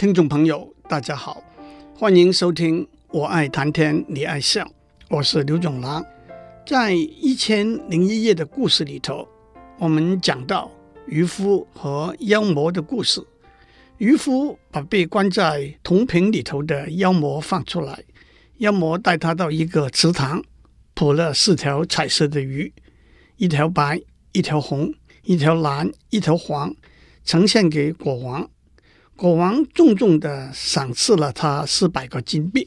听众朋友，大家好，欢迎收听《我爱谈天，你爱笑》，我是刘总郎。在一千零一夜的故事里头，我们讲到渔夫和妖魔的故事。渔夫把被关在铜瓶里头的妖魔放出来，妖魔带他到一个池塘，捕了四条彩色的鱼，一条白，一条红，一条蓝，一条黄，呈现给国王。国王重重的赏赐了他四百个金币。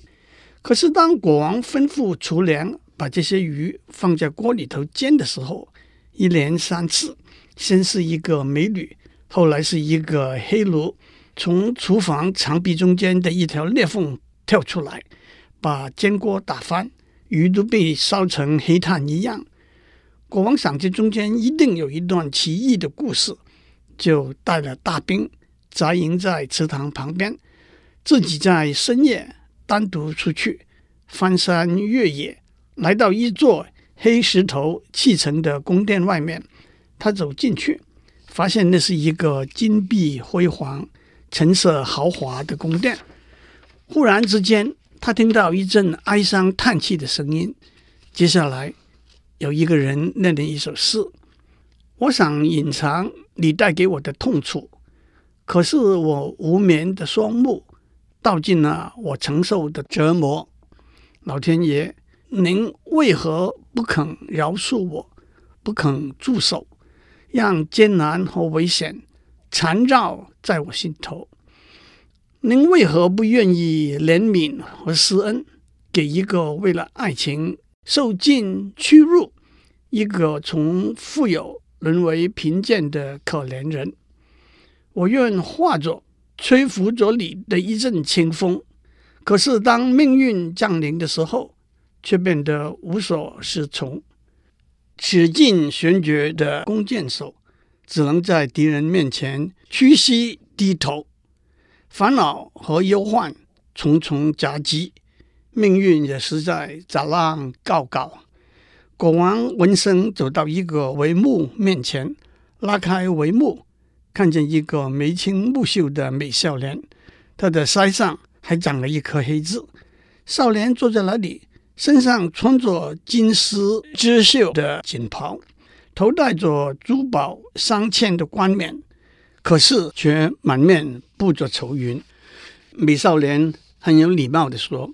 可是，当国王吩咐厨娘把这些鱼放在锅里头煎的时候，一连三次，先是一个美女，后来是一个黑奴，从厨房墙壁中间的一条裂缝跳出来，把煎锅打翻，鱼都被烧成黑炭一样。国王想这中间一定有一段奇异的故事，就带了大兵。扎营在池塘旁边，自己在深夜单独出去翻山越野，来到一座黑石头砌成的宫殿外面。他走进去，发现那是一个金碧辉煌、陈设豪华的宫殿。忽然之间，他听到一阵哀伤叹气的声音。接下来，有一个人念了一首诗：“我想隐藏你带给我的痛楚。”可是我无眠的双目，道尽了我承受的折磨。老天爷，您为何不肯饶恕我，不肯住手，让艰难和危险缠绕在我心头？您为何不愿意怜悯和施恩，给一个为了爱情受尽屈辱，一个从富有沦为贫贱的可怜人？我愿化作吹拂着你的一阵清风，可是当命运降临的时候，却变得无所适从。使尽悬绝的弓箭手，只能在敌人面前屈膝低头。烦恼和忧患重重夹击，命运也实在杂浪告告。国王闻声走到一个帷幕面前，拉开帷幕。看见一个眉清目秀的美少年，他的腮上还长了一颗黑痣。少年坐在那里，身上穿着金丝织绣的锦袍，头戴着珠宝镶嵌的冠冕，可是却满面布着愁云。美少年很有礼貌地说：“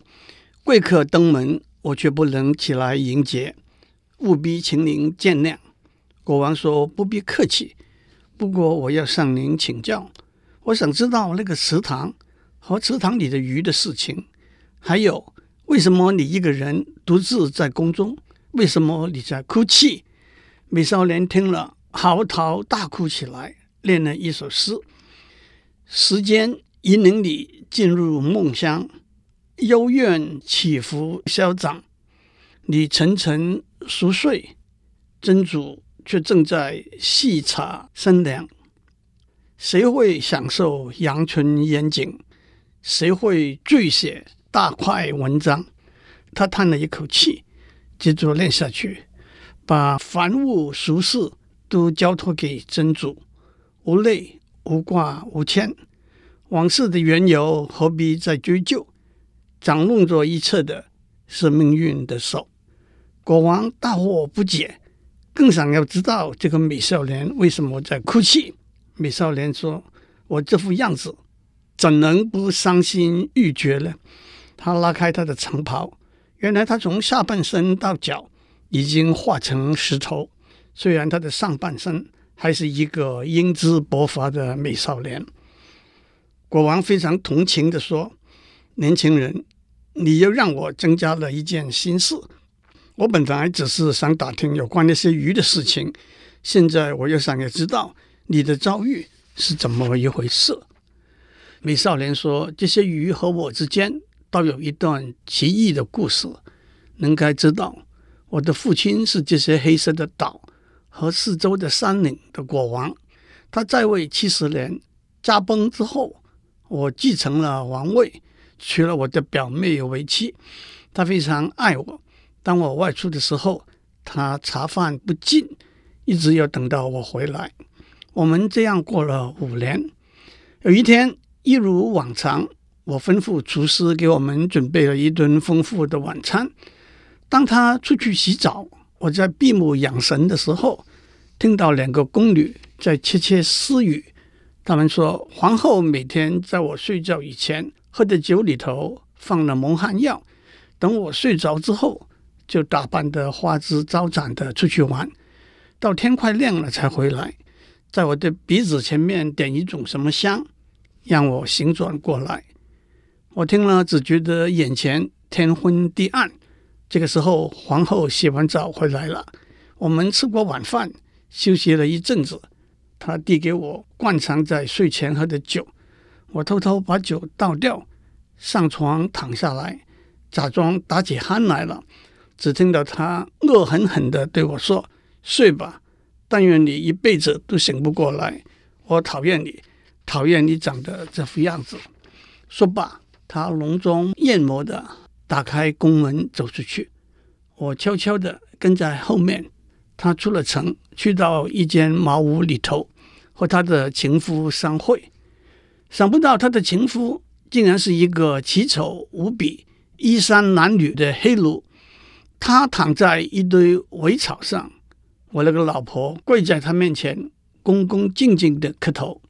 贵客登门，我却不能起来迎接，务必请您见谅。”国王说：“不必客气。”不过我要向您请教，我想知道那个池塘和池塘里的鱼的事情，还有为什么你一个人独自在宫中？为什么你在哭泣？美少年听了，嚎啕大哭起来，念了一首诗：时间引领你进入梦乡，幽怨起伏消长，你沉沉熟睡，真主。却正在细茶深粮，谁会享受阳春烟景？谁会续写大块文章？他叹了一口气，接着念下去：把凡物俗事都交托给真主，无累无挂无牵，往事的缘由何必再追究？掌弄着一切的是命运的手。国王大惑不解。更想要知道这个美少年为什么在哭泣。美少年说：“我这副样子，怎能不伤心欲绝呢？”他拉开他的长袍，原来他从下半身到脚已经化成石头。虽然他的上半身还是一个英姿勃发的美少年。国王非常同情地说：“年轻人，你又让我增加了一件心事。”我本来只是想打听有关那些鱼的事情，现在我又想要知道你的遭遇是怎么一回事。美少年说：“这些鱼和我之间倒有一段奇异的故事。您该知道，我的父亲是这些黑色的岛和四周的山岭的国王。他在位七十年，驾崩之后，我继承了王位，娶了我的表妹为妻。他非常爱我。”当我外出的时候，他茶饭不进，一直要等到我回来。我们这样过了五年。有一天，一如往常，我吩咐厨师给我们准备了一顿丰富的晚餐。当他出去洗澡，我在闭目养神的时候，听到两个宫女在窃窃私语。他们说，皇后每天在我睡觉以前喝的酒里头放了蒙汗药，等我睡着之后，就打扮得花枝招展的出去玩，到天快亮了才回来，在我的鼻子前面点一种什么香，让我醒转过来。我听了只觉得眼前天昏地暗。这个时候，皇后洗完澡回来了，我们吃过晚饭，休息了一阵子。她递给我惯常在睡前喝的酒，我偷偷把酒倒掉，上床躺下来，假装打起鼾来了。只听到他恶狠狠地对我说：“睡吧，但愿你一辈子都醒不过来。我讨厌你，讨厌你长得这副样子。”说罢，他浓妆艳抹地打开宫门走出去，我悄悄地跟在后面。他出了城，去到一间茅屋里头，和他的情夫相会。想不到他的情夫竟然是一个奇丑无比、衣衫褴褛的黑奴。他躺在一堆苇草上，我那个老婆跪在他面前，恭恭敬敬的磕头。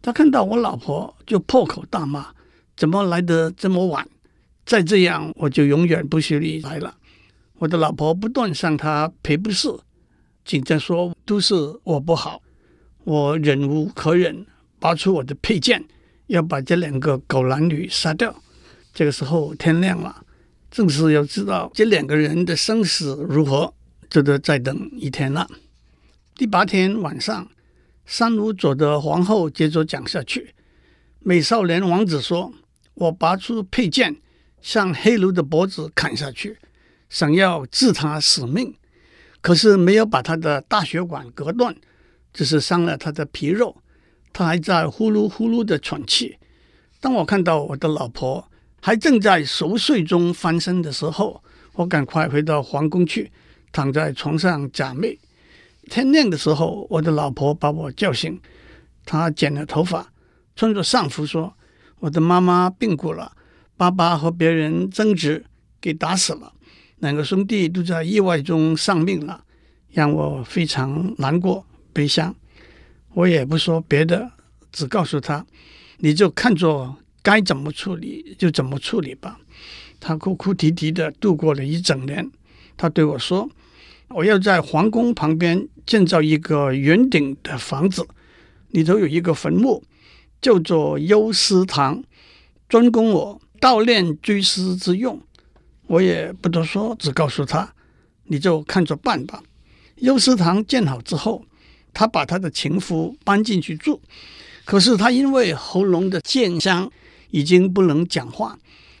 他看到我老婆就破口大骂：“怎么来得这么晚？再这样我就永远不许你来了。”我的老婆不断向他赔不是。紧张说：“都是我不好，我忍无可忍，拔出我的佩剑，要把这两个狗男女杀掉。”这个时候天亮了，正是要知道这两个人的生死如何，就得再等一天了。第八天晚上，三巫佐的皇后接着讲下去：美少年王子说：“我拔出佩剑，向黑奴的脖子砍下去，想要治他死命。”可是没有把他的大血管割断，只是伤了他的皮肉，他还在呼噜呼噜的喘气。当我看到我的老婆还正在熟睡中翻身的时候，我赶快回到皇宫去，躺在床上假寐。天亮的时候，我的老婆把我叫醒，她剪了头发，穿着丧服说：“我的妈妈病故了，爸爸和别人争执，给打死了。”两个兄弟都在意外中丧命了，让我非常难过、悲伤。我也不说别的，只告诉他：“你就看着该怎么处理就怎么处理吧。”他哭哭啼啼的度过了一整年。他对我说：“我要在皇宫旁边建造一个圆顶的房子，里头有一个坟墓，叫做幽思堂，专供我悼念追思之用。”我也不多说，只告诉他，你就看着办吧。幽思堂建好之后，他把他的情夫搬进去住。可是他因为喉咙的健伤，已经不能讲话，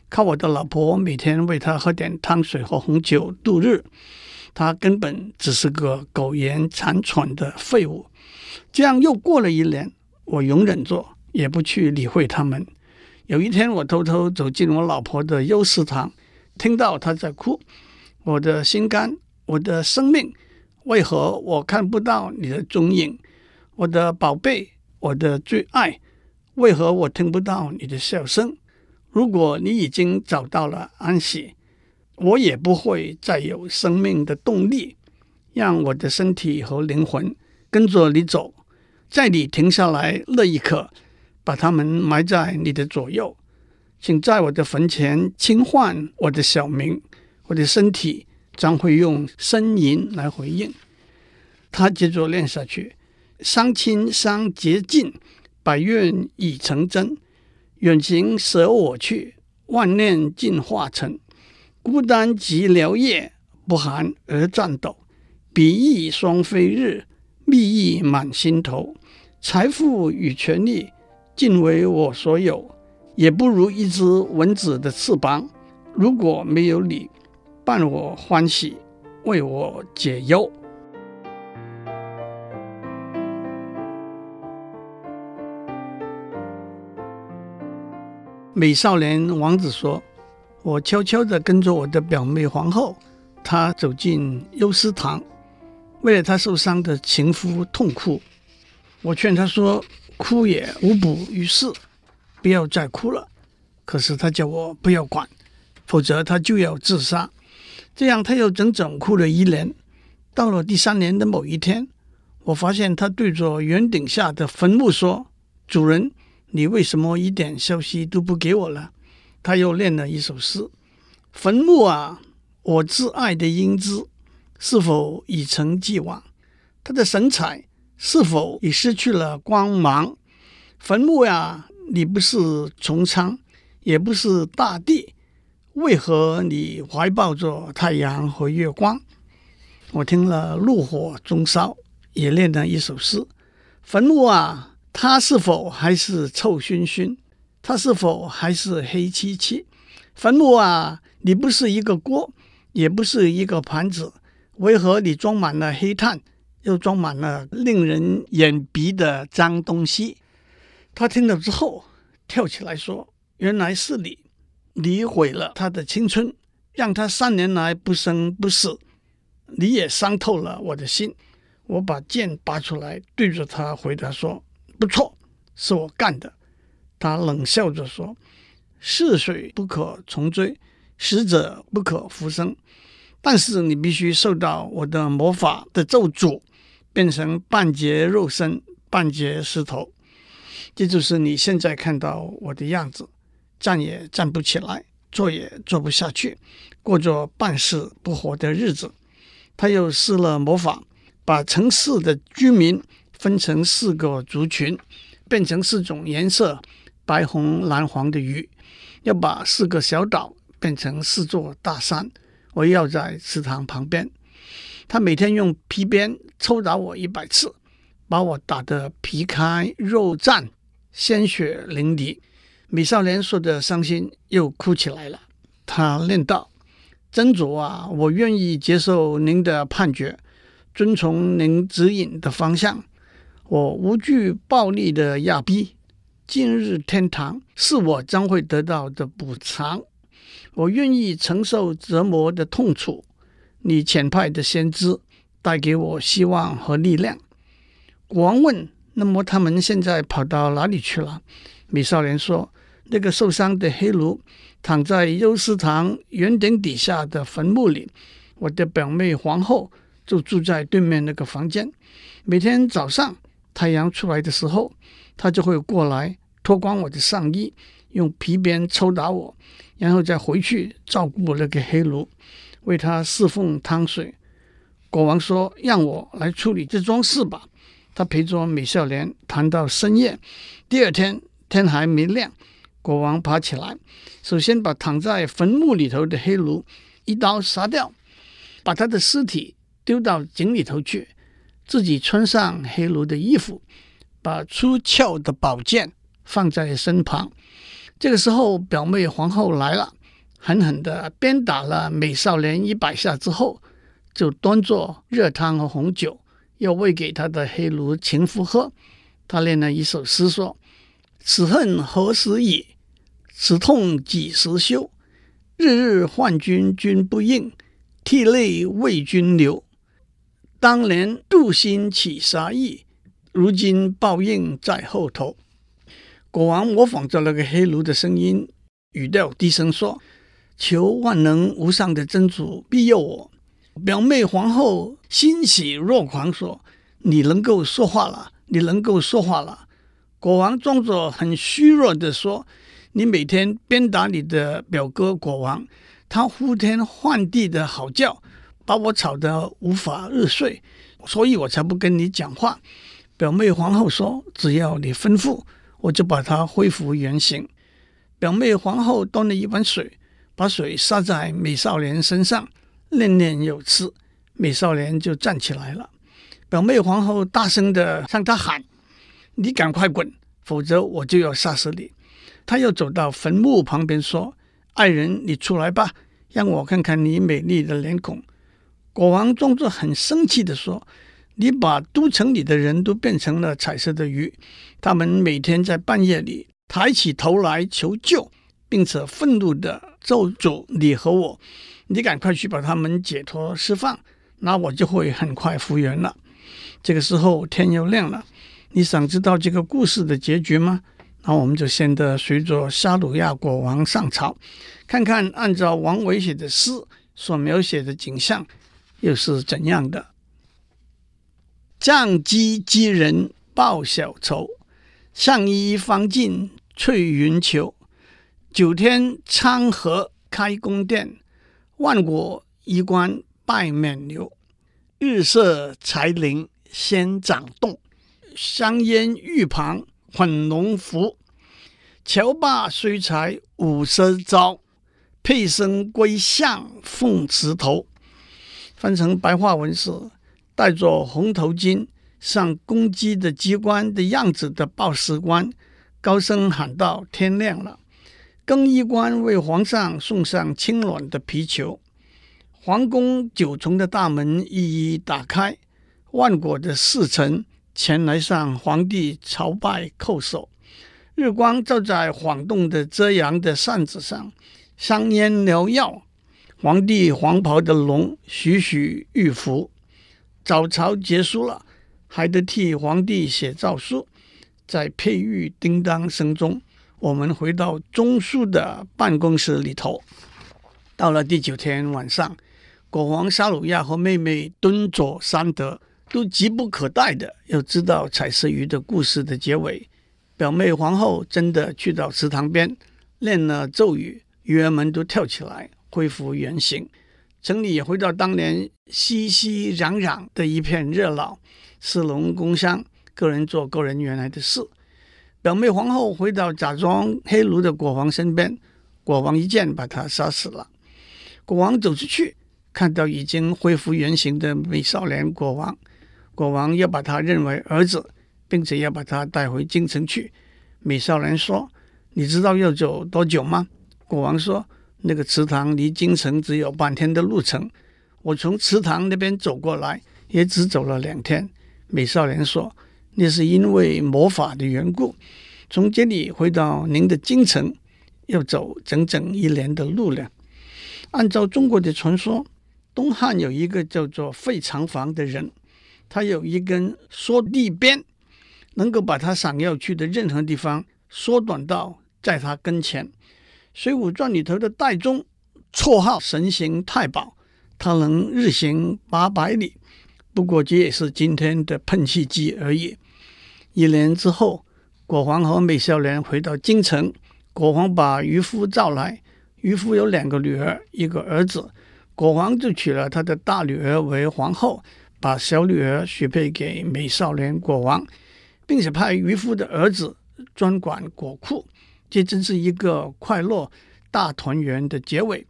靠我的老婆每天为他喝点汤水和红酒度日。他根本只是个苟延残喘的废物。这样又过了一年，我容忍着，也不去理会他们。有一天，我偷偷走进我老婆的幽尸堂。听到她在哭，我的心肝，我的生命，为何我看不到你的踪影？我的宝贝，我的最爱，为何我听不到你的笑声？如果你已经找到了安息，我也不会再有生命的动力，让我的身体和灵魂跟着你走，在你停下来那一刻，把他们埋在你的左右。请在我的坟前轻唤我的小名，我的身体将会用呻吟来回应。他接着念下去：伤亲伤洁净，百愿已成真。远行舍我去，万念尽化尘。孤单寂寥夜，不寒而战抖。比翼双飞日，蜜意满心头。财富与权力，尽为我所有。也不如一只蚊子的翅膀。如果没有你，伴我欢喜，为我解忧。美少年王子说：“我悄悄地跟着我的表妹皇后，她走进幽思堂，为了她受伤的情夫痛哭。我劝她说：哭也无补于事。”不要再哭了。可是他叫我不要管，否则他就要自杀。这样他又整整哭了一年。到了第三年的某一天，我发现他对着圆顶下的坟墓说：“主人，你为什么一点消息都不给我了？”他又念了一首诗：“坟墓啊，我挚爱的英姿，是否已成既往？他的神采是否已失去了光芒？坟墓呀，你不是穹苍，也不是大地，为何你怀抱着太阳和月光？”我听了，怒火中烧，也念了一首诗：“坟墓啊，他是否还是臭熏熏？他是否还是黑漆漆？坟墓啊，你不是一个锅，也不是一个盘子，为何你装满了黑炭，又装满了令人眼鼻的脏东西？”他听了之后，跳起来说：“原来是你，你毁了他的青春，让他三年来不生不死。”你也伤透了我的心，我把剑拔出来，对着他回答说：“不错，是我干的。”他冷笑着说：“逝水不可重追，死者不可复生。但是你必须受到我的魔法的咒诅，变成半截肉身，半截石头。这就是你现在看到我的样子，站也站不起来，坐也坐不下去，过着半死不活的日子。”他又施了魔法，把城市的居民分成四个族群，变成四种颜色：白、红、蓝、黄的鱼；要把四个小岛变成四座大山，围绕在池塘旁边。他每天用皮鞭抽打我一百次，把我打得皮开肉绽、鲜血淋漓。美少年说的伤心，又哭起来了。他念道。真主啊，我愿意接受您的判决，遵从您指引的方向。我无惧暴力的压逼，今日天堂是我将会得到的补偿。我愿意承受折磨的痛楚。你遣派的先知带给我希望和力量。国王问：“那么他们现在跑到哪里去了？”美少年说：“那个受伤的黑奴。”躺在优思堂圆顶底下的坟墓里，我的表妹皇后就住在对面那个房间。每天早上太阳出来的时候，他就会过来脱光我的上衣，用皮鞭抽打我，然后再回去照顾那个黑奴，为他侍奉汤水。国王说：“让我来处理这桩事吧。”他陪着美少年谈到深夜。第二天天还没亮。国王爬起来，首先把躺在坟墓里头的黑奴一刀杀掉，把他的尸体丢到井里头去，自己穿上黑奴的衣服，把出鞘的宝剑放在身旁。这个时候，表妹皇后来了，狠狠地鞭打了美少年一百下之后，就端坐热汤和红酒，要喂给他的黑奴情妇喝。他念了一首诗说：“此恨何时已？”此痛几时休？日日唤君君不应，涕泪为君流。当年镀心起杀意，如今报应在后头。国王模仿着那个黑奴的声音，语调低声说：“求万能无上的真主庇佑我。”表妹皇后欣喜若狂说：“你能够说话了，你能够说话了。”国王装作很虚弱地说。你每天鞭打你的表哥国王，他呼天唤地的嚎叫，把我吵得无法入睡，所以我才不跟你讲话。表妹皇后说：“只要你吩咐，我就把它恢复原形。”表妹皇后端了一碗水，把水洒在美少年身上，念念有词，美少年就站起来了。表妹皇后大声地向他喊：“你赶快滚，否则我就要杀死你！”他又走到坟墓旁边说：“爱人，你出来吧，让我看看你美丽的脸孔。”国王装作很生气地说：“你把都城里的人都变成了彩色的鱼，他们每天在半夜里抬起头来求救，并且愤怒地咒诅你和我。你赶快去把他们解脱释放，那我就会很快复原了。”这个时候天又亮了。你想知道这个故事的结局吗？那我们就先得随着沙鲁亚国王上朝，看看按照王维写的诗所描写的景象又是怎样的。犟箕箕人报小仇，上衣方尽翠云裘。九天昌河开宫殿，万国衣冠拜冕旒。日射才林先掌动，香烟玉旁混龙浮。乔罢虽才五十招，佩生归相凤池头。翻成白话文是：戴着红头巾上公鸡的鸡冠的样子的报时官，高声喊道：“天亮了！”更衣官为皇上送上清暖的皮球。皇宫九重的大门一一打开，万国的侍臣前来向皇帝朝拜叩首。日光照在晃动的遮阳的扇子上，香烟缭绕。皇帝黄袍的龙栩栩欲伏。早朝结束了，还得替皇帝写诏书。在佩玉叮当声中，我们回到中书的办公室里头。到了第九天晚上。国王沙鲁亚和妹妹敦佐三德都急不可待的要知道彩色鱼的故事的结尾。表妹皇后真的去到池塘边念了咒语，鱼儿们都跳起来恢复原形。城里也回到当年熙熙攘攘的一片热闹，士农工商，个人做个人原来的事。表妹皇后回到假装黑奴的国王身边，国王一剑把他杀死了。国王走出去。看到已经恢复原形的美少年国王，国王要把他认为儿子，并且要把他带回京城去。美少年说：“你知道要走多久吗？”国王说：“那个池塘离京城只有半天的路程，我从池塘那边走过来也只走了两天。”美少年说：“那是因为魔法的缘故，从这里回到您的京城要走整整一年的路了。”按照中国的传说。东汉有一个叫做费长房的人，他有一根缩地鞭，能够把他想要去的任何地方缩短到在他跟前。《水浒传》里头的戴宗，绰号神行太保，他能日行八百里，不过这也是今天的喷气机而已。一年之后，国王和美少年回到京城，国王把渔夫召来，渔夫有两个女儿，一个儿子。国王就娶了他的大女儿为皇后，把小女儿许配给美少年国王，并且派渔夫的儿子专管国库。这真是一个快乐大团圆的结尾。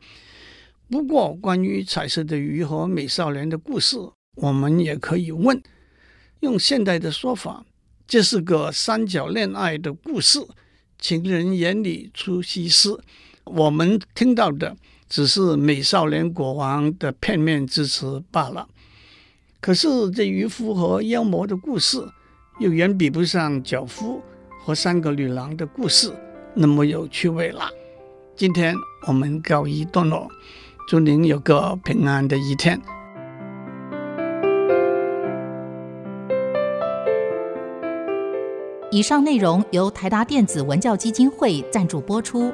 不过，关于彩色的鱼和美少年的故事，我们也可以问：用现代的说法，这是个三角恋爱的故事。情人眼里出西施，我们听到的。只是美少年国王的片面之词罢了。可是这渔夫和妖魔的故事，又远比不上脚夫和三个女郎的故事那么有趣味了。今天我们告一段落，祝您有个平安的一天。以上内容由台达电子文教基金会赞助播出。